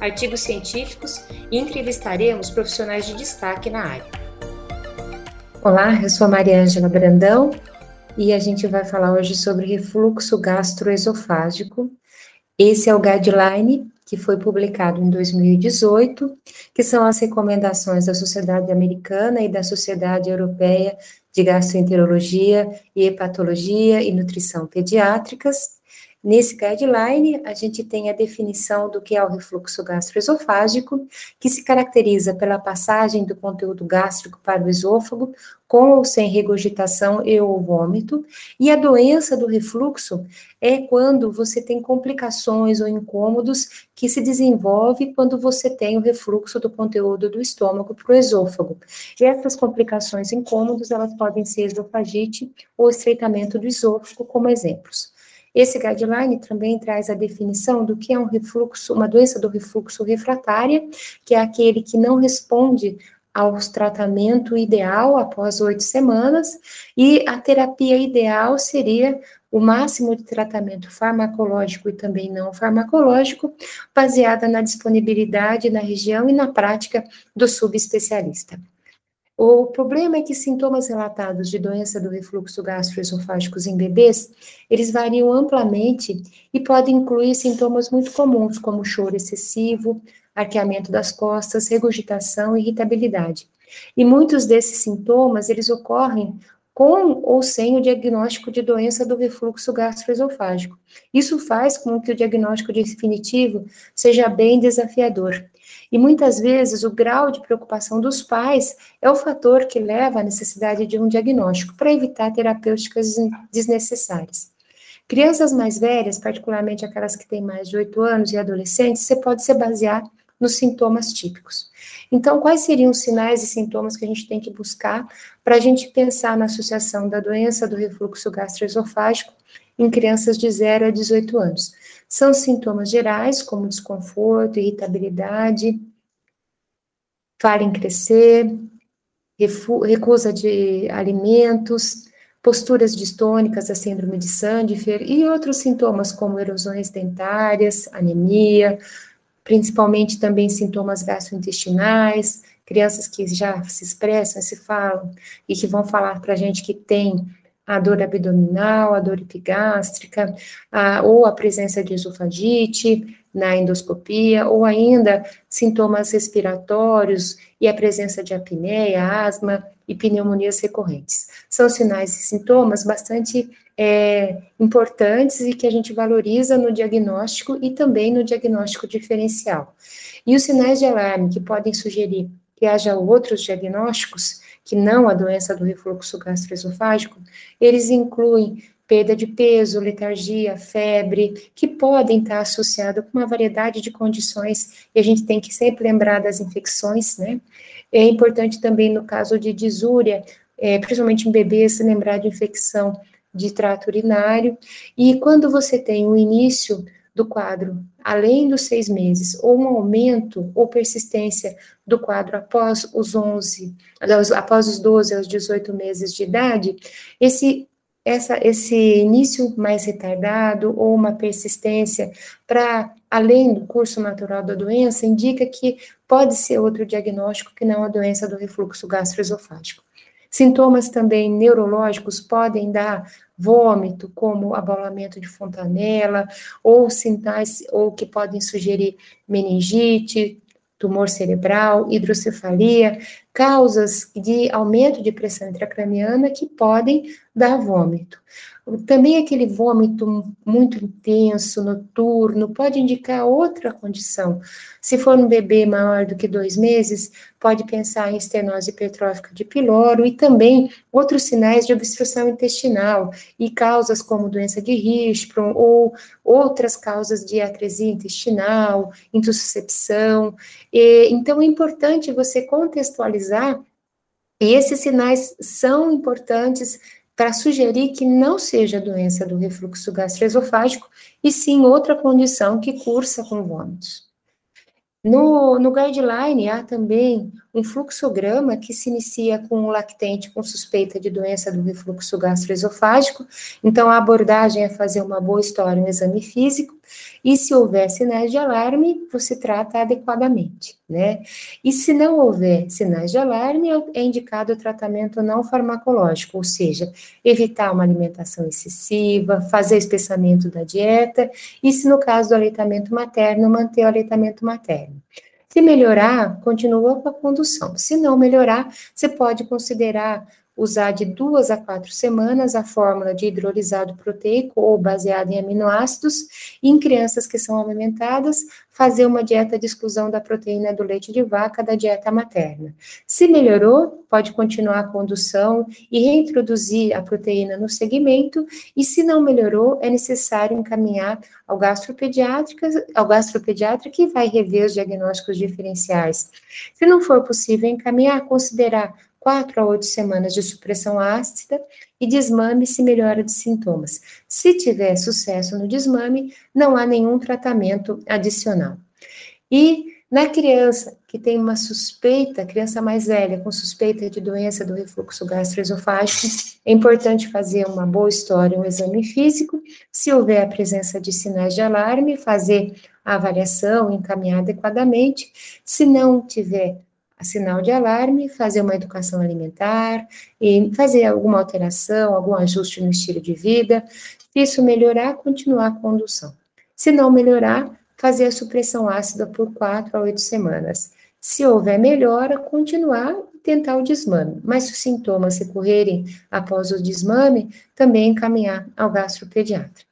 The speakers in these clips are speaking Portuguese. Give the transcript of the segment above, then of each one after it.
artigos científicos e entrevistaremos profissionais de destaque na área. Olá, eu sou a Maria Ângela Brandão e a gente vai falar hoje sobre refluxo gastroesofágico. Esse é o guideline que foi publicado em 2018, que são as recomendações da Sociedade Americana e da Sociedade Europeia de Gastroenterologia e Hepatologia e Nutrição Pediátricas. Nesse guideline, a gente tem a definição do que é o refluxo gastroesofágico, que se caracteriza pela passagem do conteúdo gástrico para o esôfago, com ou sem regurgitação e ou vômito, e a doença do refluxo é quando você tem complicações ou incômodos que se desenvolve quando você tem o refluxo do conteúdo do estômago para o esôfago. E essas complicações incômodos, elas podem ser esofagite ou estreitamento do esôfago, como exemplos. Esse guideline também traz a definição do que é um refluxo, uma doença do refluxo refratária, que é aquele que não responde ao tratamento ideal após oito semanas, e a terapia ideal seria o máximo de tratamento farmacológico e também não farmacológico, baseada na disponibilidade na região e na prática do subespecialista. O problema é que sintomas relatados de doença do refluxo gastroesofágicos em bebês, eles variam amplamente e podem incluir sintomas muito comuns, como choro excessivo, arqueamento das costas, regurgitação irritabilidade. E muitos desses sintomas, eles ocorrem com ou sem o diagnóstico de doença do refluxo gastroesofágico. Isso faz com que o diagnóstico definitivo seja bem desafiador. E muitas vezes o grau de preocupação dos pais é o fator que leva à necessidade de um diagnóstico para evitar terapêuticas desnecessárias. Crianças mais velhas, particularmente aquelas que têm mais de 8 anos e adolescentes, você pode se basear nos sintomas típicos. Então, quais seriam os sinais e sintomas que a gente tem que buscar para a gente pensar na associação da doença do refluxo gastroesofágico em crianças de 0 a 18 anos? São sintomas gerais, como desconforto, irritabilidade, falha em crescer, recusa de alimentos, posturas distônicas, a síndrome de Sandifer e outros sintomas como erosões dentárias, anemia, principalmente também sintomas gastrointestinais, crianças que já se expressam, se falam e que vão falar para a gente que tem a dor abdominal, a dor epigástrica, a, ou a presença de esofagite na endoscopia, ou ainda sintomas respiratórios e a presença de apneia, asma e pneumonias recorrentes. São sinais e sintomas bastante é, importantes e que a gente valoriza no diagnóstico e também no diagnóstico diferencial. E os sinais de alarme que podem sugerir que haja outros diagnósticos, que não a doença do refluxo gastroesofágico, eles incluem perda de peso, letargia, febre, que podem estar associados com uma variedade de condições, e a gente tem que sempre lembrar das infecções, né? É importante também, no caso de disúria, é, principalmente em bebês, lembrar de infecção de trato urinário, e quando você tem o início do quadro, além dos seis meses, ou um aumento ou persistência do quadro após os 11, após os 12 aos 18 meses de idade, esse essa, esse início mais retardado ou uma persistência para além do curso natural da doença indica que pode ser outro diagnóstico que não a doença do refluxo gastroesofágico. Sintomas também neurológicos podem dar vômito, como abalamento de fontanela, ou sinais ou que podem sugerir meningite, tumor cerebral, hidrocefalia, causas de aumento de pressão intracraniana que podem dar vômito. Também aquele vômito muito intenso, noturno, pode indicar outra condição. Se for um bebê maior do que dois meses, pode pensar em estenose hipertrófica de piloro e também outros sinais de obstrução intestinal e causas como doença de Hirschsprung ou outras causas de atresia intestinal, intussuscepção. E, então, é importante você contextualizar e esses sinais são importantes para sugerir que não seja doença do refluxo gastroesofágico, e sim outra condição que cursa com vômitos. No, no guideline há também um fluxograma que se inicia com um lactente com suspeita de doença do refluxo gastroesofágico. Então, a abordagem é fazer uma boa história, um exame físico, e se houver sinais de alarme, você trata adequadamente, né? E se não houver sinais de alarme, é indicado o tratamento não farmacológico, ou seja, evitar uma alimentação excessiva, fazer espessamento da dieta, e se no caso do aleitamento materno, manter o aleitamento materno. Se melhorar, continua com a condução. Se não melhorar, você pode considerar usar de duas a quatro semanas a fórmula de hidrolisado proteico ou baseada em aminoácidos, e em crianças que são amamentadas, fazer uma dieta de exclusão da proteína do leite de vaca da dieta materna. Se melhorou, pode continuar a condução e reintroduzir a proteína no segmento, e se não melhorou, é necessário encaminhar ao gastropediátrico, ao gastropediatra que vai rever os diagnósticos diferenciais. Se não for possível encaminhar, considerar quatro a oito semanas de supressão ácida e desmame se melhora de sintomas. Se tiver sucesso no desmame, não há nenhum tratamento adicional. E na criança que tem uma suspeita, criança mais velha com suspeita de doença do refluxo gastroesofágico, é importante fazer uma boa história, um exame físico. Se houver a presença de sinais de alarme, fazer a avaliação, encaminhar adequadamente. Se não tiver sinal de alarme, fazer uma educação alimentar e fazer alguma alteração, algum ajuste no estilo de vida. Se isso melhorar, continuar a condução. Se não melhorar, fazer a supressão ácida por quatro a oito semanas. Se houver melhora, continuar e tentar o desmame. Mas se os sintomas recorrerem após o desmame, também encaminhar ao gastropediatra.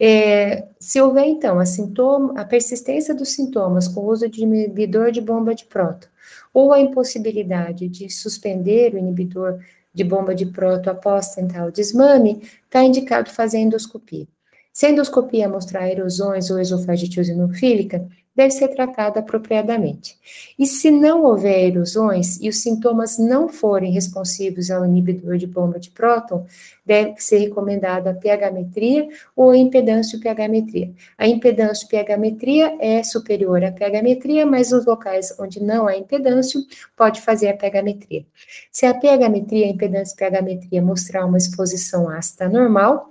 É, se houver, então, a, sintoma, a persistência dos sintomas com o uso de inibidor de bomba de próton, ou a impossibilidade de suspender o inibidor de bomba de próton após tentar o desmame, está indicado fazer endoscopia. Se a endoscopia mostrar erosões ou esofagite eosinofílica, deve ser tratada apropriadamente. E se não houver erosões e os sintomas não forem responsivos ao inibidor de bomba de próton, deve ser recomendada a pH-metria ou a impedância-pH-metria. A impedância-pH-metria é superior à pH-metria, mas nos locais onde não há impedância, pode fazer a pH-metria. Se a pH-metria, a impedância-pH-metria mostrar uma exposição ácida normal,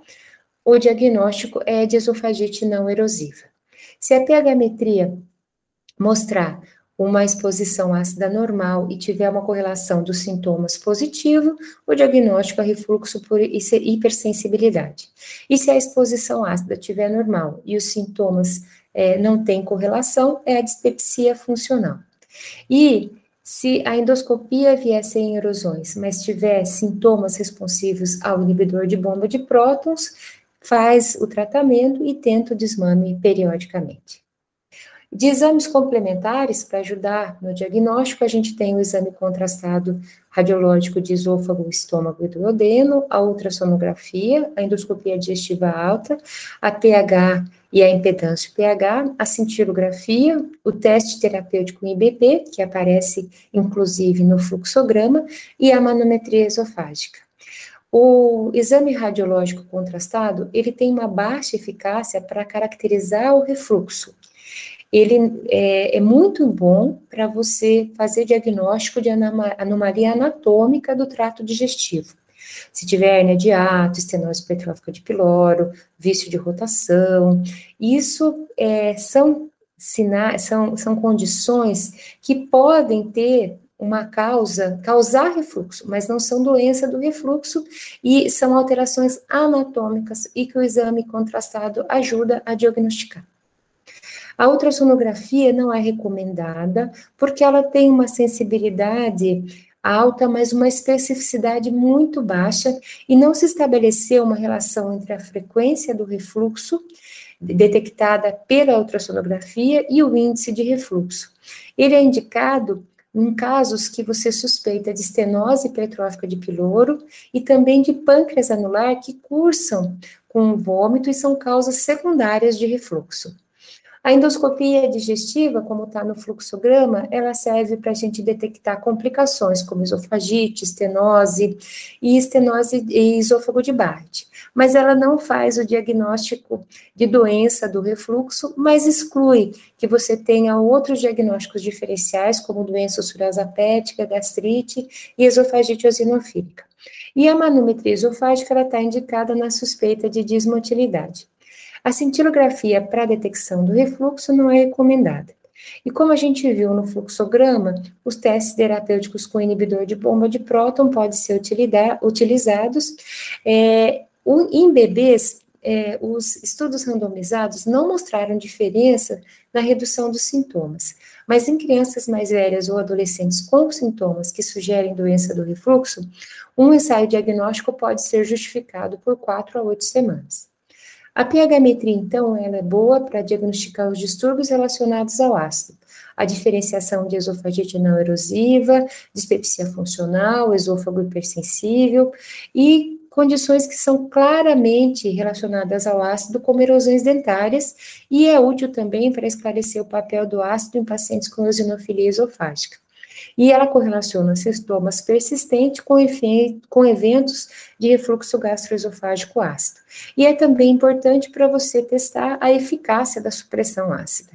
o diagnóstico é de esofagite não erosiva. Se a pH-metria mostrar uma exposição ácida normal e tiver uma correlação dos sintomas positivo, o diagnóstico é refluxo por hipersensibilidade. E se a exposição ácida tiver normal e os sintomas é, não têm correlação, é a dispepsia funcional. E se a endoscopia vier sem erosões, mas tiver sintomas responsivos ao inibidor de bomba de prótons, faz o tratamento e tenta o desmame periodicamente. De exames complementares para ajudar no diagnóstico, a gente tem o exame contrastado radiológico de esôfago, estômago e duodeno, a ultrassonografia, a endoscopia digestiva alta, a pH e a impedância pH, a cintilografia, o teste terapêutico IBP, que aparece inclusive no fluxograma, e a manometria esofágica. O exame radiológico contrastado, ele tem uma baixa eficácia para caracterizar o refluxo. Ele é, é muito bom para você fazer diagnóstico de anomalia anatômica do trato digestivo. Se tiver hernia de ato, estenose hipertrófica de piloro, vício de rotação, isso é, são, sinais, são, são condições que podem ter uma causa, causar refluxo, mas não são doença do refluxo e são alterações anatômicas e que o exame contrastado ajuda a diagnosticar. A ultrassonografia não é recomendada porque ela tem uma sensibilidade alta, mas uma especificidade muito baixa, e não se estabeleceu uma relação entre a frequência do refluxo detectada pela ultrassonografia e o índice de refluxo. Ele é indicado em casos que você suspeita de estenose hipertrófica de piloro e também de pâncreas anular que cursam com vômito e são causas secundárias de refluxo. A endoscopia digestiva, como está no fluxograma, ela serve para a gente detectar complicações como esofagite, estenose e estenose e esôfago de Barrett. Mas ela não faz o diagnóstico de doença do refluxo, mas exclui que você tenha outros diagnósticos diferenciais, como doença ulcerosa pética, gastrite e esofagite eosinofílica. E a manometria esofágica está indicada na suspeita de dismotilidade. A cintilografia para detecção do refluxo não é recomendada. E como a gente viu no fluxograma, os testes terapêuticos com inibidor de bomba de próton podem ser utilizados. É, em bebês, é, os estudos randomizados não mostraram diferença na redução dos sintomas, mas em crianças mais velhas ou adolescentes com sintomas que sugerem doença do refluxo, um ensaio diagnóstico pode ser justificado por 4 a 8 semanas. A pH-metria, então, ela é boa para diagnosticar os distúrbios relacionados ao ácido. A diferenciação de esofagite não erosiva, dispepsia funcional, esôfago hipersensível e condições que são claramente relacionadas ao ácido, como erosões dentárias, e é útil também para esclarecer o papel do ácido em pacientes com eosinofilia esofágica e ela correlaciona sintomas persistentes com, com eventos de refluxo gastroesofágico ácido. E é também importante para você testar a eficácia da supressão ácida.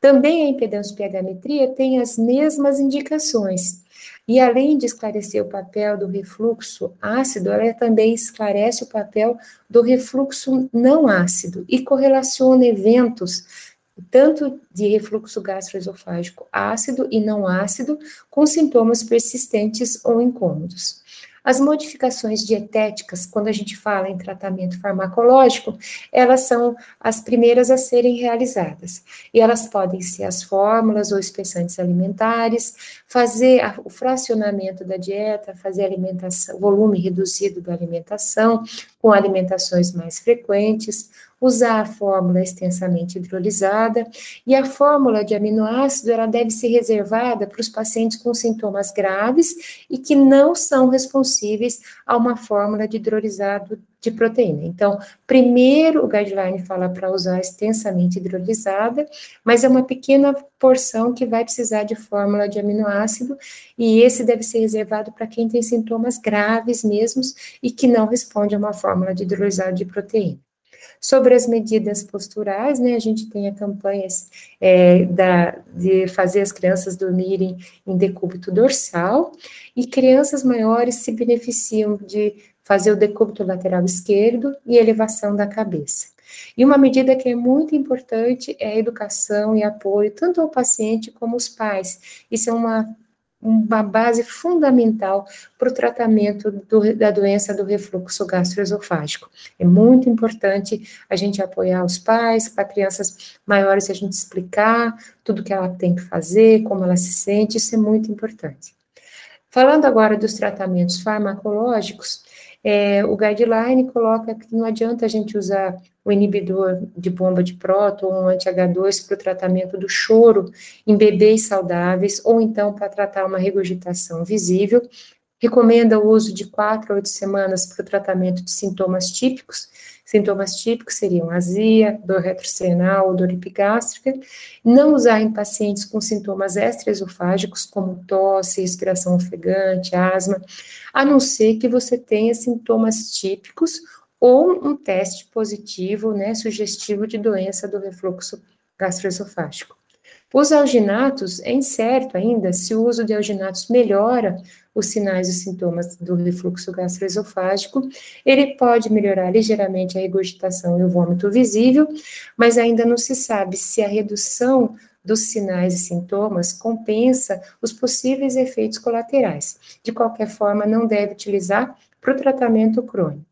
Também a impedância pH-metria tem as mesmas indicações. E além de esclarecer o papel do refluxo ácido, ela também esclarece o papel do refluxo não ácido e correlaciona eventos tanto de refluxo gastroesofágico ácido e não ácido, com sintomas persistentes ou incômodos. As modificações dietéticas, quando a gente fala em tratamento farmacológico, elas são as primeiras a serem realizadas. E elas podem ser as fórmulas ou espessantes alimentares, fazer o fracionamento da dieta, fazer alimentação, volume reduzido da alimentação, com alimentações mais frequentes, usar a fórmula extensamente hidrolisada, e a fórmula de aminoácido ela deve ser reservada para os pacientes com sintomas graves e que não são responsíveis a uma fórmula de hidrolisado de proteína. Então, primeiro o guideline fala para usar extensamente hidrolisada, mas é uma pequena porção que vai precisar de fórmula de aminoácido, e esse deve ser reservado para quem tem sintomas graves mesmos e que não responde a uma fórmula de hidrolisado de proteína. Sobre as medidas posturais, né, a gente tem a campanhas é, da, de fazer as crianças dormirem em decúbito dorsal, e crianças maiores se beneficiam de fazer o decúbito lateral esquerdo e elevação da cabeça. E uma medida que é muito importante é a educação e apoio, tanto ao paciente como aos pais. Isso é uma uma base fundamental para o tratamento do, da doença do refluxo gastroesofágico. É muito importante a gente apoiar os pais, para crianças maiores a gente explicar tudo que ela tem que fazer, como ela se sente, isso é muito importante. Falando agora dos tratamentos farmacológicos, é, o guideline coloca que não adianta a gente usar o inibidor de bomba de próton um anti-H2 para o tratamento do choro em bebês saudáveis, ou então para tratar uma regurgitação visível. Recomenda o uso de 4 a 8 semanas para o tratamento de sintomas típicos, Sintomas típicos seriam azia, dor retrocernal ou dor epigástrica. Não usar em pacientes com sintomas extraesofágicos, como tosse, respiração ofegante, asma, a não ser que você tenha sintomas típicos ou um teste positivo, né, sugestivo de doença do refluxo gastroesofágico. Os alginatos, é incerto ainda se o uso de alginatos melhora os sinais e sintomas do refluxo gastroesofágico. Ele pode melhorar ligeiramente a regurgitação e o vômito visível, mas ainda não se sabe se a redução dos sinais e sintomas compensa os possíveis efeitos colaterais. De qualquer forma, não deve utilizar para o tratamento crônico.